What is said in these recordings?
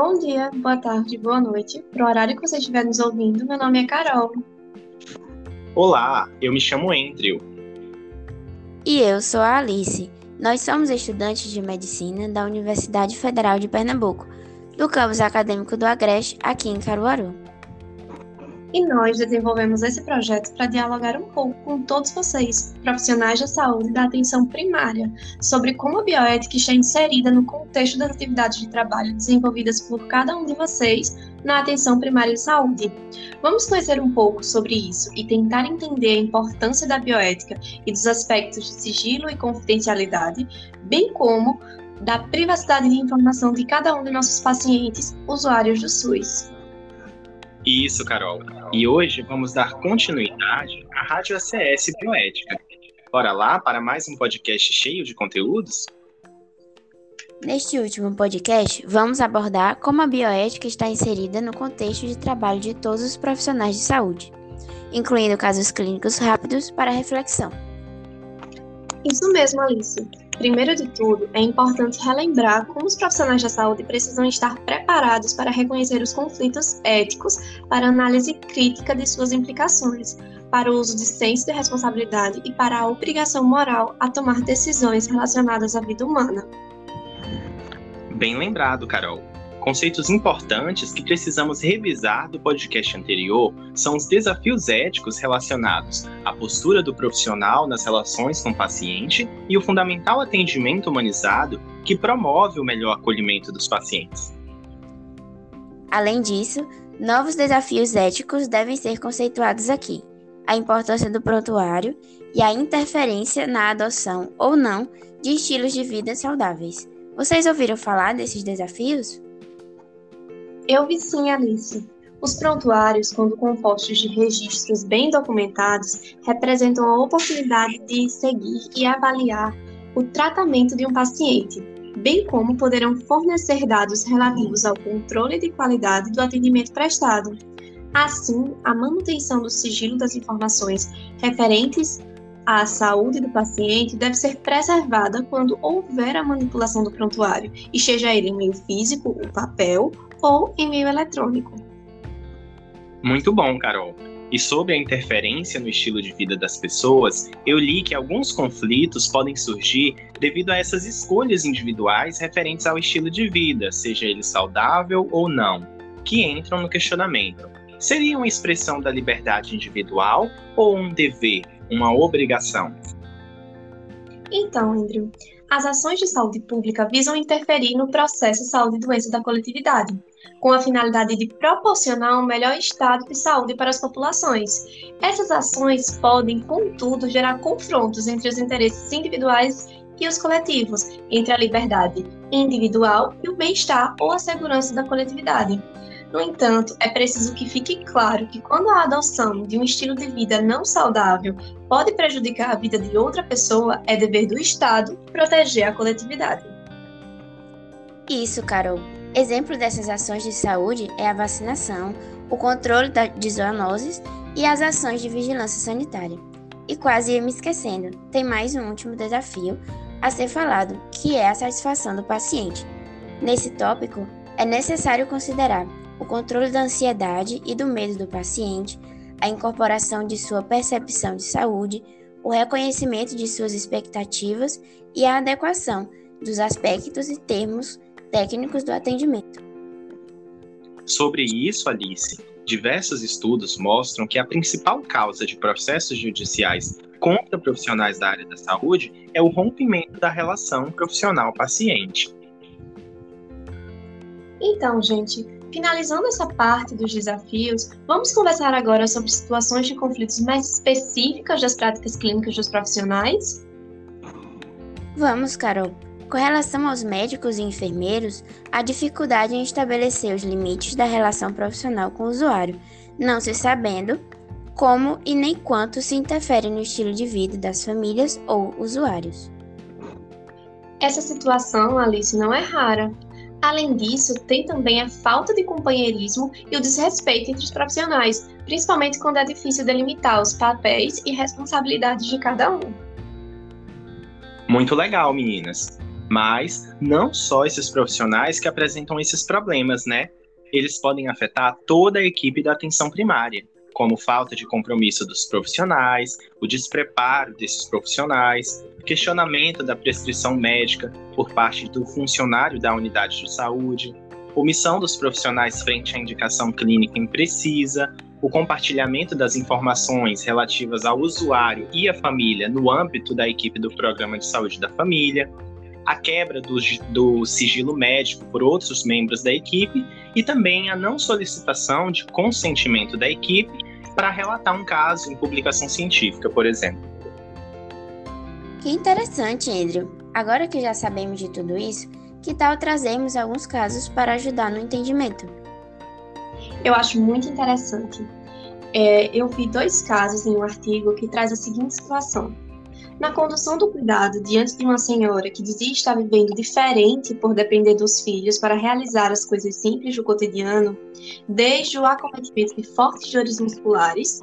Bom dia, boa tarde, boa noite. Pro horário que você estiver nos ouvindo, meu nome é Carol. Olá, eu me chamo Andrew. E eu sou a Alice. Nós somos estudantes de medicina da Universidade Federal de Pernambuco, do campus acadêmico do Agreste, aqui em Caruaru. E nós desenvolvemos esse projeto para dialogar um pouco com todos vocês, profissionais da saúde e da atenção primária, sobre como a bioética está inserida no contexto das atividades de trabalho desenvolvidas por cada um de vocês na atenção primária de saúde. Vamos conhecer um pouco sobre isso e tentar entender a importância da bioética e dos aspectos de sigilo e confidencialidade, bem como da privacidade de informação de cada um de nossos pacientes, usuários do SUS. Isso, Carol. E hoje vamos dar continuidade à Rádio ACS Bioética. Bora lá para mais um podcast cheio de conteúdos? Neste último podcast, vamos abordar como a bioética está inserida no contexto de trabalho de todos os profissionais de saúde, incluindo casos clínicos rápidos para reflexão. Isso mesmo, Alice. Primeiro de tudo, é importante relembrar como os profissionais da saúde precisam estar preparados para reconhecer os conflitos éticos para análise crítica de suas implicações, para o uso de senso de responsabilidade e para a obrigação moral a tomar decisões relacionadas à vida humana. Bem lembrado, Carol. Conceitos importantes que precisamos revisar do podcast anterior são os desafios éticos relacionados à postura do profissional nas relações com o paciente e o fundamental atendimento humanizado que promove o melhor acolhimento dos pacientes. Além disso, novos desafios éticos devem ser conceituados aqui. A importância do prontuário e a interferência na adoção ou não de estilos de vida saudáveis. Vocês ouviram falar desses desafios? Eu vi sim, Alice. Os prontuários, quando compostos de registros bem documentados, representam a oportunidade de seguir e avaliar o tratamento de um paciente, bem como poderão fornecer dados relativos ao controle de qualidade do atendimento prestado. Assim, a manutenção do sigilo das informações referentes à saúde do paciente deve ser preservada quando houver a manipulação do prontuário, e seja ele em meio físico, o papel, ou em meio eletrônico. Muito bom, Carol. E sobre a interferência no estilo de vida das pessoas, eu li que alguns conflitos podem surgir devido a essas escolhas individuais referentes ao estilo de vida, seja ele saudável ou não, que entram no questionamento. Seria uma expressão da liberdade individual ou um dever, uma obrigação? Então, Andrew, as ações de saúde pública visam interferir no processo saúde e doença da coletividade, com a finalidade de proporcionar um melhor estado de saúde para as populações. Essas ações podem, contudo, gerar confrontos entre os interesses individuais e os coletivos, entre a liberdade individual e o bem-estar ou a segurança da coletividade. No entanto, é preciso que fique claro que quando a adoção de um estilo de vida não saudável pode prejudicar a vida de outra pessoa, é dever do Estado proteger a coletividade. Isso, Carol. Exemplo dessas ações de saúde é a vacinação, o controle de zoonoses e as ações de vigilância sanitária. E quase ia me esquecendo, tem mais um último desafio a ser falado, que é a satisfação do paciente. Nesse tópico, é necessário considerar o controle da ansiedade e do medo do paciente, a incorporação de sua percepção de saúde, o reconhecimento de suas expectativas e a adequação dos aspectos e termos técnicos do atendimento. Sobre isso, Alice, diversos estudos mostram que a principal causa de processos judiciais contra profissionais da área da saúde é o rompimento da relação profissional-paciente. Então, gente, Finalizando essa parte dos desafios, vamos conversar agora sobre situações de conflitos mais específicas das práticas clínicas dos profissionais? Vamos, Carol. Com relação aos médicos e enfermeiros, a dificuldade em estabelecer os limites da relação profissional com o usuário, não se sabendo como e nem quanto se interfere no estilo de vida das famílias ou usuários. Essa situação, Alice, não é rara. Além disso, tem também a falta de companheirismo e o desrespeito entre os profissionais, principalmente quando é difícil delimitar os papéis e responsabilidades de cada um. Muito legal, meninas. Mas não só esses profissionais que apresentam esses problemas, né? Eles podem afetar toda a equipe da atenção primária, como falta de compromisso dos profissionais, o despreparo desses profissionais, questionamento da prescrição médica por parte do funcionário da unidade de saúde, omissão dos profissionais frente à indicação clínica imprecisa, o compartilhamento das informações relativas ao usuário e à família no âmbito da equipe do Programa de Saúde da Família, a quebra do, do, sigilo médico por outros membros da equipe e também a não solicitação de consentimento da equipe para relatar um caso em publicação científica, por exemplo. Que interessante, Andrew. Agora que já sabemos de tudo isso, que tal trazermos alguns casos para ajudar no entendimento? Eu acho muito interessante. É, eu vi dois casos em um artigo que traz a seguinte situação. Na condução do cuidado diante de uma senhora que dizia estar vivendo diferente por depender dos filhos para realizar as coisas simples do cotidiano, desde o acometimento de fortes dores musculares,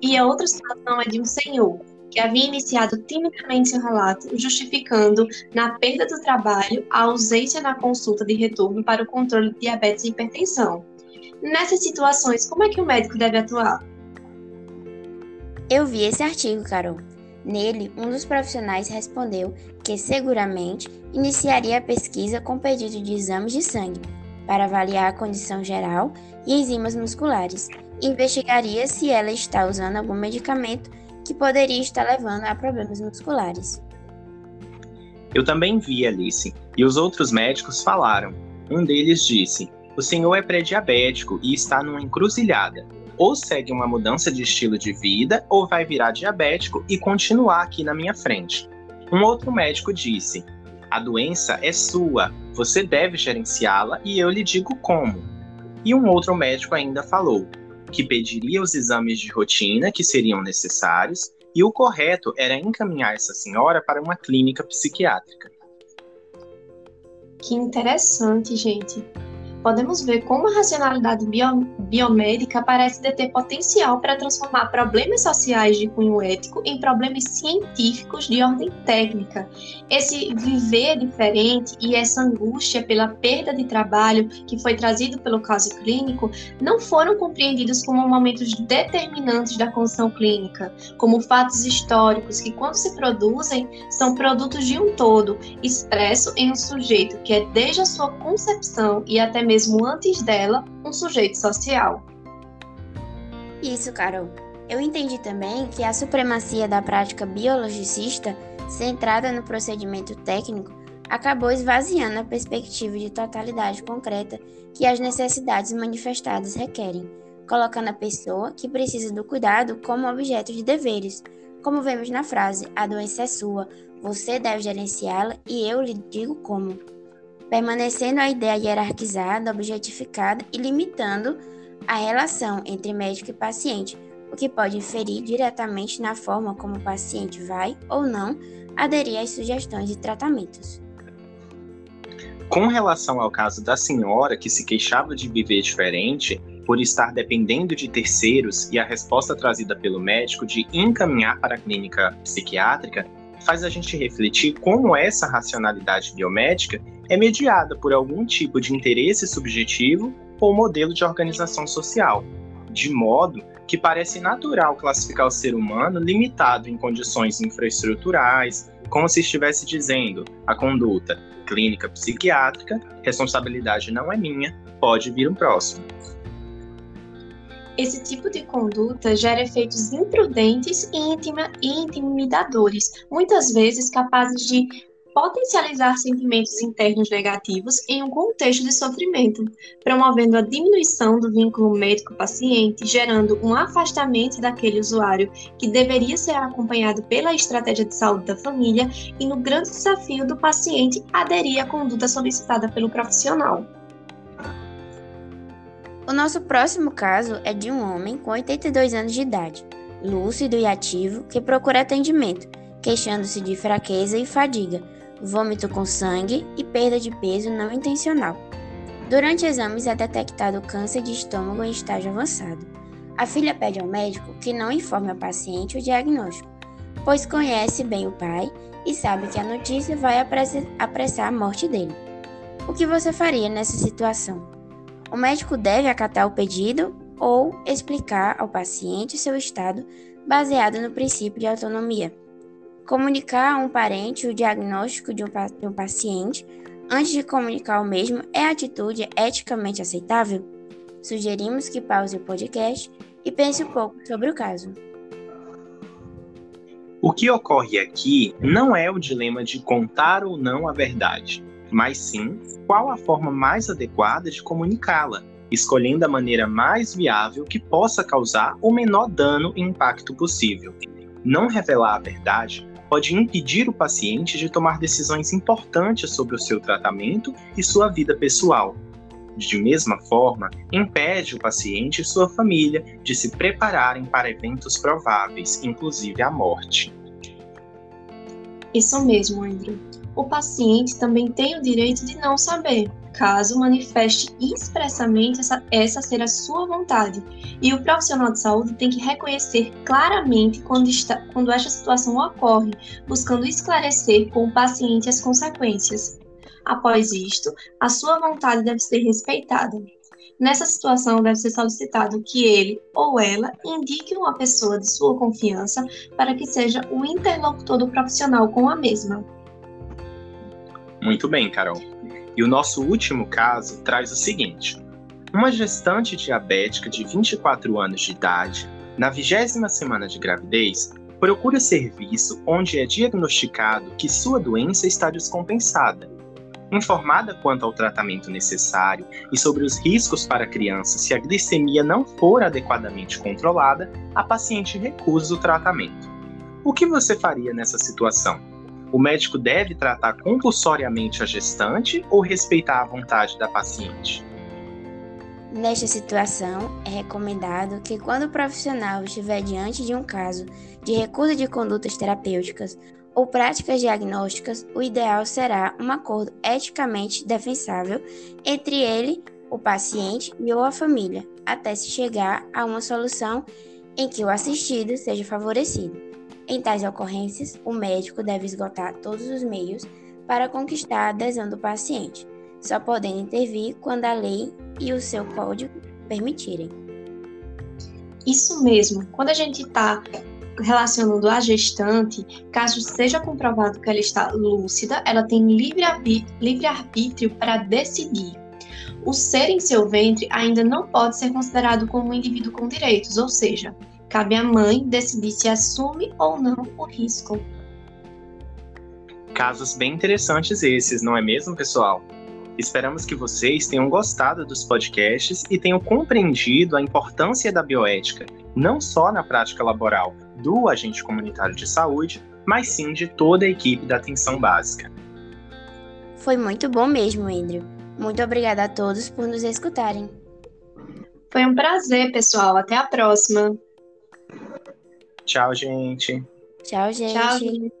e a outra situação é de um senhor que havia iniciado timidamente seu relato, justificando, na perda do trabalho, a ausência na consulta de retorno para o controle de diabetes e hipertensão. Nessas situações, como é que o médico deve atuar? Eu vi esse artigo, Carol. Nele, um dos profissionais respondeu que seguramente iniciaria a pesquisa com pedido de exames de sangue para avaliar a condição geral e enzimas musculares investigaria se ela está usando algum medicamento que poderia estar levando a problemas musculares. Eu também vi Alice, e os outros médicos falaram. Um deles disse: O senhor é pré-diabético e está numa encruzilhada. Ou segue uma mudança de estilo de vida, ou vai virar diabético e continuar aqui na minha frente. Um outro médico disse: A doença é sua, você deve gerenciá-la e eu lhe digo como. E um outro médico ainda falou: que pediria os exames de rotina que seriam necessários e o correto era encaminhar essa senhora para uma clínica psiquiátrica. Que interessante, gente podemos ver como a racionalidade bio, biomédica parece deter potencial para transformar problemas sociais de cunho ético em problemas científicos de ordem técnica. Esse viver diferente e essa angústia pela perda de trabalho que foi trazido pelo caso clínico não foram compreendidos como momentos determinantes da condição clínica, como fatos históricos que, quando se produzem, são produtos de um todo, expresso em um sujeito que é desde a sua concepção e até mesmo mesmo antes dela, um sujeito social. Isso, Carol. Eu entendi também que a supremacia da prática biologicista, centrada no procedimento técnico, acabou esvaziando a perspectiva de totalidade concreta que as necessidades manifestadas requerem, colocando a pessoa que precisa do cuidado como objeto de deveres, como vemos na frase: a doença é sua, você deve gerenciá-la e eu lhe digo como permanecendo a ideia hierarquizada, objetificada e limitando a relação entre médico e paciente, o que pode inferir diretamente na forma como o paciente vai ou não aderir às sugestões e tratamentos. Com relação ao caso da senhora que se queixava de viver diferente por estar dependendo de terceiros e a resposta trazida pelo médico de encaminhar para a clínica psiquiátrica, faz a gente refletir como essa racionalidade biomédica é mediada por algum tipo de interesse subjetivo ou modelo de organização social, de modo que parece natural classificar o ser humano limitado em condições infraestruturais, como se estivesse dizendo a conduta clínica psiquiátrica, responsabilidade não é minha, pode vir um próximo. Esse tipo de conduta gera efeitos imprudentes e, e intimidadores, muitas vezes capazes de potencializar sentimentos internos negativos em um contexto de sofrimento, promovendo a diminuição do vínculo médico-paciente, gerando um afastamento daquele usuário que deveria ser acompanhado pela estratégia de saúde da família e no grande desafio do paciente aderir à conduta solicitada pelo profissional. O nosso próximo caso é de um homem com 82 anos de idade, lúcido e ativo, que procura atendimento, queixando-se de fraqueza e fadiga, vômito com sangue e perda de peso não intencional. Durante exames é detectado câncer de estômago em estágio avançado. A filha pede ao médico que não informe ao paciente o diagnóstico, pois conhece bem o pai e sabe que a notícia vai apressar a morte dele. O que você faria nessa situação? O médico deve acatar o pedido ou explicar ao paciente seu estado baseado no princípio de autonomia. Comunicar a um parente o diagnóstico de um, de um paciente antes de comunicar o mesmo é atitude eticamente aceitável? Sugerimos que pause o podcast e pense um pouco sobre o caso. O que ocorre aqui não é o dilema de contar ou não a verdade, mas sim qual a forma mais adequada de comunicá-la, escolhendo a maneira mais viável que possa causar o menor dano e impacto possível. Não revelar a verdade pode impedir o paciente de tomar decisões importantes sobre o seu tratamento e sua vida pessoal. De mesma forma, impede o paciente e sua família de se prepararem para eventos prováveis, inclusive a morte. Isso mesmo, Andrew. O paciente também tem o direito de não saber, caso manifeste expressamente essa, essa ser a sua vontade. E o profissional de saúde tem que reconhecer claramente quando, está, quando esta situação ocorre, buscando esclarecer com o paciente as consequências. Após isto, a sua vontade deve ser respeitada. Nessa situação, deve ser solicitado que ele ou ela indique uma pessoa de sua confiança para que seja o interlocutor do profissional com a mesma. Muito bem, Carol. E o nosso último caso traz o seguinte: uma gestante diabética de 24 anos de idade, na vigésima semana de gravidez, procura serviço onde é diagnosticado que sua doença está descompensada. Informada quanto ao tratamento necessário e sobre os riscos para a criança se a glicemia não for adequadamente controlada, a paciente recusa o tratamento. O que você faria nessa situação? O médico deve tratar compulsoriamente a gestante ou respeitar a vontade da paciente? Nesta situação, é recomendado que, quando o profissional estiver diante de um caso de recusa de condutas terapêuticas ou práticas diagnósticas, o ideal será um acordo eticamente defensável entre ele, o paciente e ou a família, até se chegar a uma solução em que o assistido seja favorecido. Em tais ocorrências, o médico deve esgotar todos os meios para conquistar a adesão do paciente, só podendo intervir quando a lei e o seu código permitirem. Isso mesmo. Quando a gente está relacionando a gestante, caso seja comprovado que ela está lúcida, ela tem livre para decidir. O ser em seu ventre ainda não pode ser considerado como um indivíduo com direitos, ou seja, Cabe à mãe decidir se assume ou não o risco. Casos bem interessantes esses, não é mesmo, pessoal? Esperamos que vocês tenham gostado dos podcasts e tenham compreendido a importância da bioética, não só na prática laboral do agente comunitário de saúde, mas sim de toda a equipe da atenção básica. Foi muito bom mesmo, Andrew. Muito obrigada a todos por nos escutarem. Foi um prazer, pessoal. Até a próxima. Tchau, gente. Tchau, gente. Tchau, gente.